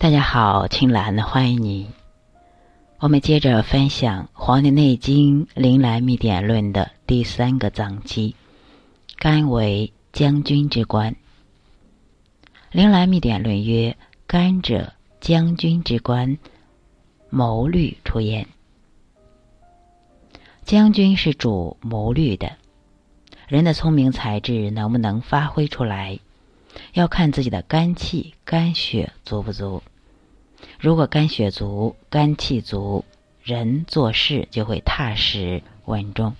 大家好，青兰欢迎你。我们接着分享《黄帝内经·灵来秘典论》的第三个脏器——肝为将军之官。《灵来秘典论》曰：“肝者，将军之官，谋虑出焉。将军是主谋虑的。人的聪明才智能不能发挥出来？”要看自己的肝气、肝血足不足。如果肝血足、肝气足，人做事就会踏实稳重；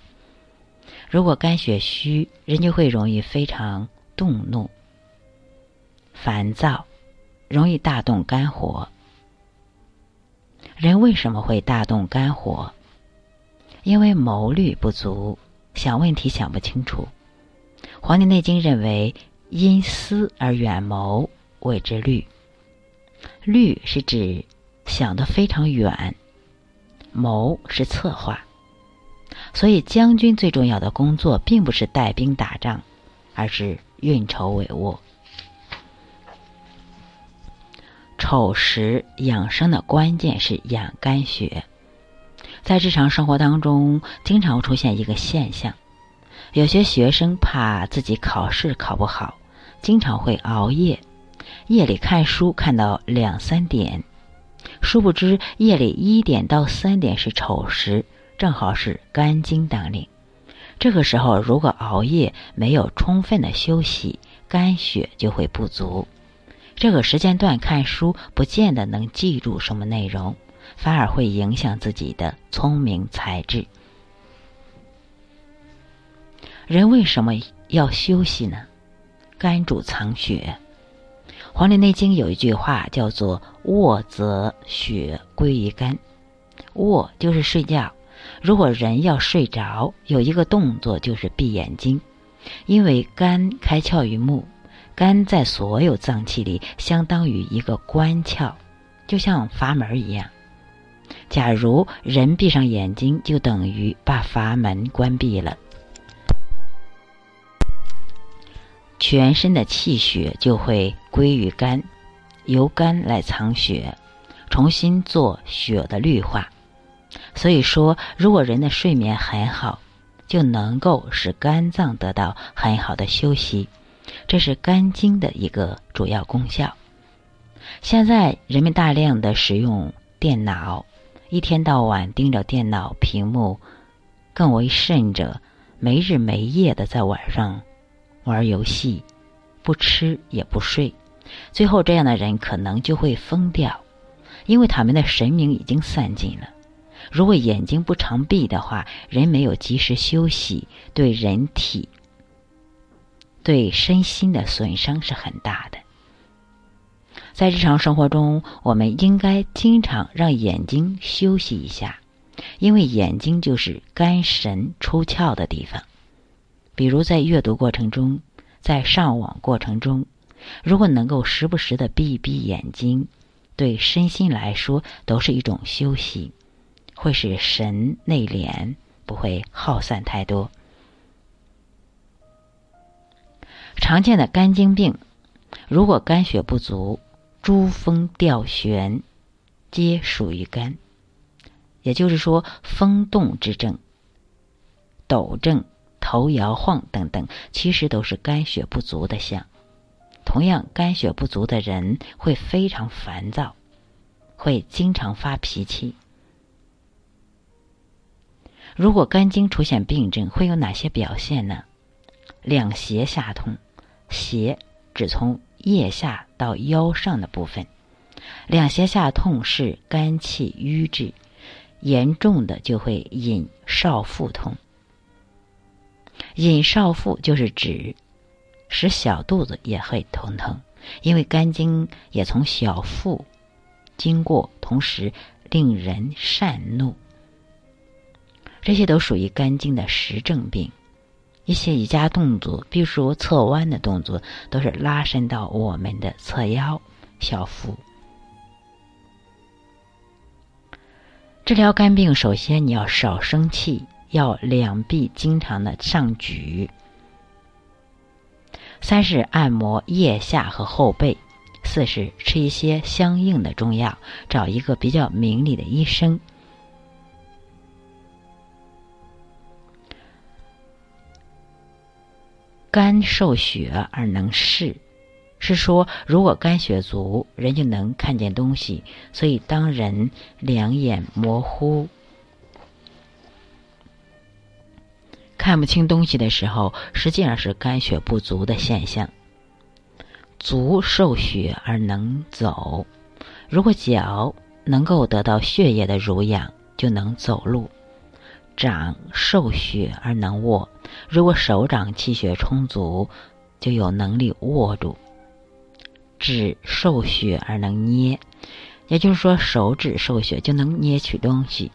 如果肝血虚，人就会容易非常动怒、烦躁，容易大动肝火。人为什么会大动肝火？因为谋虑不足，想问题想不清楚。《黄帝内经》认为。因思而远谋，谓之虑。虑是指想得非常远，谋是策划。所以，将军最重要的工作并不是带兵打仗，而是运筹帷幄。丑时养生的关键是养肝血。在日常生活当中，经常会出现一个现象：有些学生怕自己考试考不好。经常会熬夜，夜里看书看到两三点，殊不知夜里一点到三点是丑时，正好是肝经当令。这个时候如果熬夜没有充分的休息，肝血就会不足。这个时间段看书不见得能记住什么内容，反而会影响自己的聪明才智。人为什么要休息呢？肝主藏血，《黄帝内经》有一句话叫做“卧则血归于肝”。卧就是睡觉，如果人要睡着，有一个动作就是闭眼睛，因为肝开窍于目，肝在所有脏器里相当于一个关窍，就像阀门一样。假如人闭上眼睛，就等于把阀门关闭了。全身的气血就会归于肝，由肝来藏血，重新做血的绿化。所以说，如果人的睡眠很好，就能够使肝脏得到很好的休息，这是肝经的一个主要功效。现在人们大量的使用电脑，一天到晚盯着电脑屏幕，更为甚者，没日没夜的在晚上。玩游戏，不吃也不睡，最后这样的人可能就会疯掉，因为他们的神明已经散尽了。如果眼睛不常闭的话，人没有及时休息，对人体、对身心的损伤是很大的。在日常生活中，我们应该经常让眼睛休息一下，因为眼睛就是肝神出窍的地方。比如在阅读过程中，在上网过程中，如果能够时不时的闭一闭眼睛，对身心来说都是一种休息，会使神内敛，不会耗散太多。常见的肝经病，如果肝血不足，珠峰吊悬，皆属于肝。也就是说，风动之症、抖症。头摇晃等等，其实都是肝血不足的象。同样，肝血不足的人会非常烦躁，会经常发脾气。如果肝经出现病症，会有哪些表现呢？两胁下痛，胁指从腋下到腰上的部分。两胁下痛是肝气瘀滞，严重的就会引少腹痛。引少腹就是指使小肚子也会疼疼，因为肝经也从小腹经过，同时令人善怒。这些都属于肝经的实症病。一些瑜伽动作，比如说侧弯的动作，都是拉伸到我们的侧腰、小腹。治疗肝病，首先你要少生气。要两臂经常的上举。三是按摩腋下和后背，四是吃一些相应的中药，找一个比较明理的医生。肝受血而能视，是说如果肝血足，人就能看见东西。所以当人两眼模糊、看不清东西的时候，实际上是肝血不足的现象。足受血而能走，如果脚能够得到血液的濡养，就能走路。掌受血而能握，如果手掌气血充足，就有能力握住。指受血而能捏，也就是说手指受血就能捏取东西。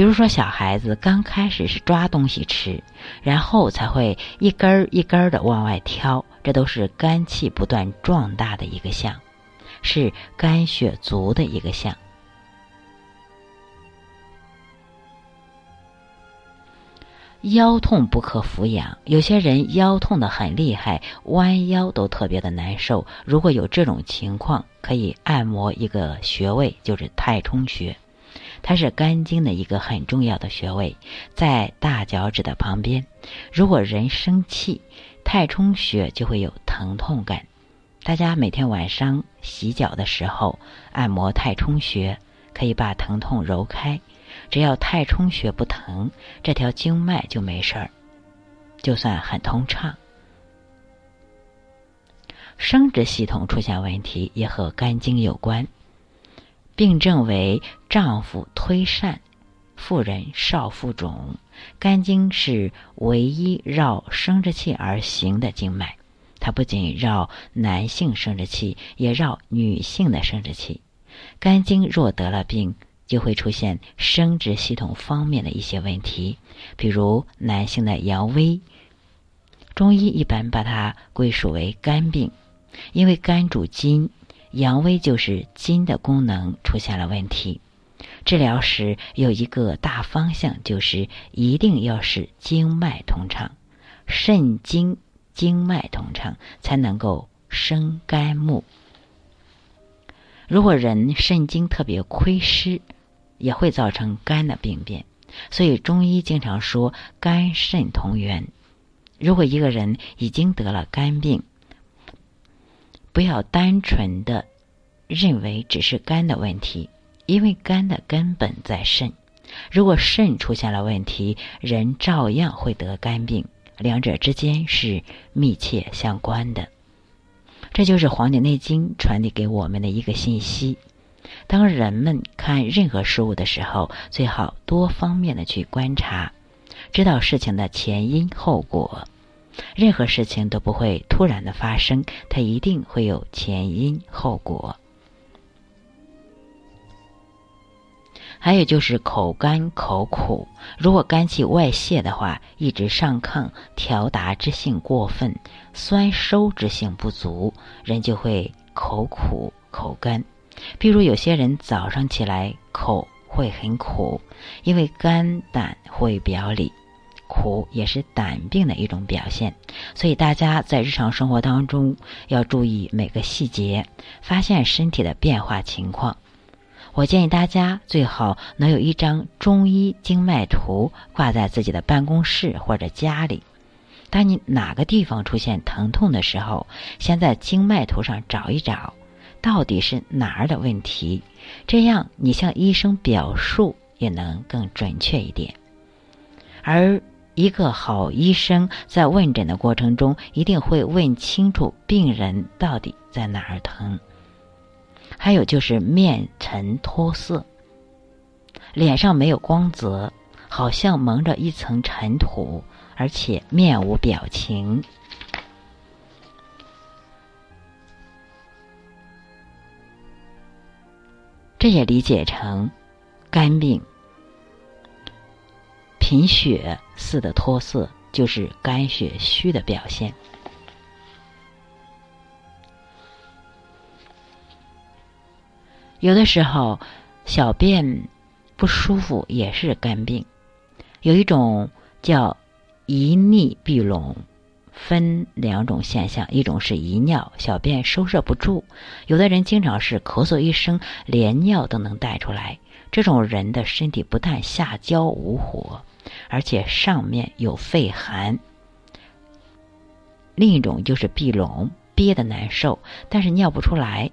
比如说小孩子刚开始是抓东西吃，然后才会一根儿一根儿的往外挑，这都是肝气不断壮大的一个象，是肝血足的一个象。腰痛不可俯仰，有些人腰痛的很厉害，弯腰都特别的难受。如果有这种情况，可以按摩一个穴位，就是太冲穴，它是肝经的一个很重要的穴位，在大脚趾的旁边。如果人生气，太冲穴就会有疼痛感。大家每天晚上洗脚的时候按摩太冲穴，可以把疼痛揉开。只要太冲穴不疼，这条经脉就没事儿，就算很通畅。生殖系统出现问题也和肝经有关，病症为丈夫推疝，妇人少腹肿。肝经是唯一绕生殖器而行的经脉，它不仅绕男性生殖器，也绕女性的生殖器。肝经若得了病，就会出现生殖系统方面的一些问题，比如男性的阳痿，中医一般把它归属为肝病，因为肝主筋，阳痿就是筋的功能出现了问题。治疗时有一个大方向，就是一定要使经脉通畅，肾经经脉通畅才能够生肝木。如果人肾经特别亏湿，也会造成肝的病变，所以中医经常说肝肾同源。如果一个人已经得了肝病，不要单纯的认为只是肝的问题，因为肝的根本在肾。如果肾出现了问题，人照样会得肝病，两者之间是密切相关的。这就是《黄帝内经》传递给我们的一个信息。当人们看任何事物的时候，最好多方面的去观察，知道事情的前因后果。任何事情都不会突然的发生，它一定会有前因后果。还有就是口干口苦，如果肝气外泄的话，一直上亢，调达之性过分，酸收之性不足，人就会口苦口干。比如有些人早上起来口会很苦，因为肝胆会表里，苦也是胆病的一种表现。所以大家在日常生活当中要注意每个细节，发现身体的变化情况。我建议大家最好能有一张中医经脉图挂在自己的办公室或者家里。当你哪个地方出现疼痛的时候，先在经脉图上找一找。到底是哪儿的问题？这样你向医生表述也能更准确一点。而一个好医生在问诊的过程中，一定会问清楚病人到底在哪儿疼。还有就是面沉脱色，脸上没有光泽，好像蒙着一层尘土，而且面无表情。这也理解成肝病、贫血似的脱色，就是肝血虚的表现。有的时候小便不舒服也是肝病，有一种叫遗溺闭拢，分两种现象，一种是遗尿，小便收摄不住，有的人经常是咳嗽一声，连尿都能带出来。这种人的身体不但下焦无火，而且上面有肺寒。另一种就是闭拢，憋得难受，但是尿不出来。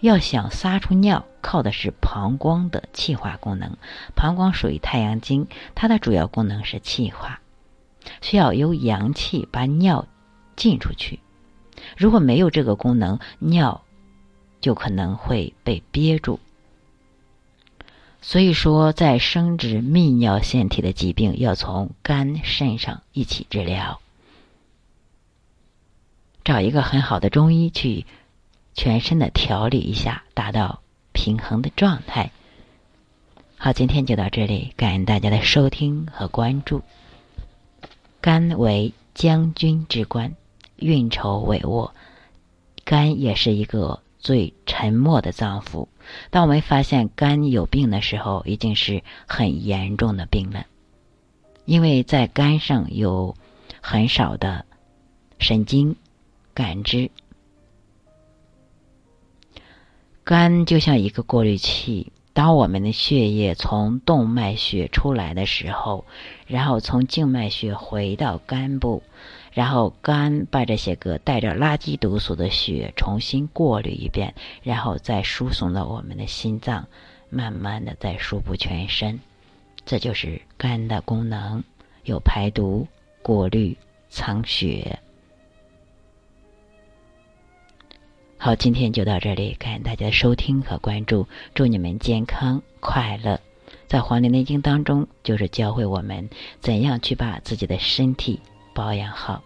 要想撒出尿，靠的是膀胱的气化功能。膀胱属于太阳经，它的主要功能是气化，需要由阳气把尿进出去。如果没有这个功能，尿就可能会被憋住。所以说，在生殖泌尿腺体的疾病，要从肝肾上一起治疗，找一个很好的中医去。全身的调理一下，达到平衡的状态。好，今天就到这里，感恩大家的收听和关注。肝为将军之官，运筹帷幄，肝也是一个最沉默的脏腑。当我们发现肝有病的时候，已经是很严重的病了，因为在肝上有很少的神经感知。肝就像一个过滤器，当我们的血液从动脉血出来的时候，然后从静脉血回到肝部，然后肝把这些个带着垃圾毒素的血重新过滤一遍，然后再输送到我们的心脏，慢慢的再输布全身。这就是肝的功能，有排毒、过滤、藏血。好，今天就到这里，感谢大家的收听和关注，祝你们健康快乐。在《黄帝内经》当中，就是教会我们怎样去把自己的身体保养好。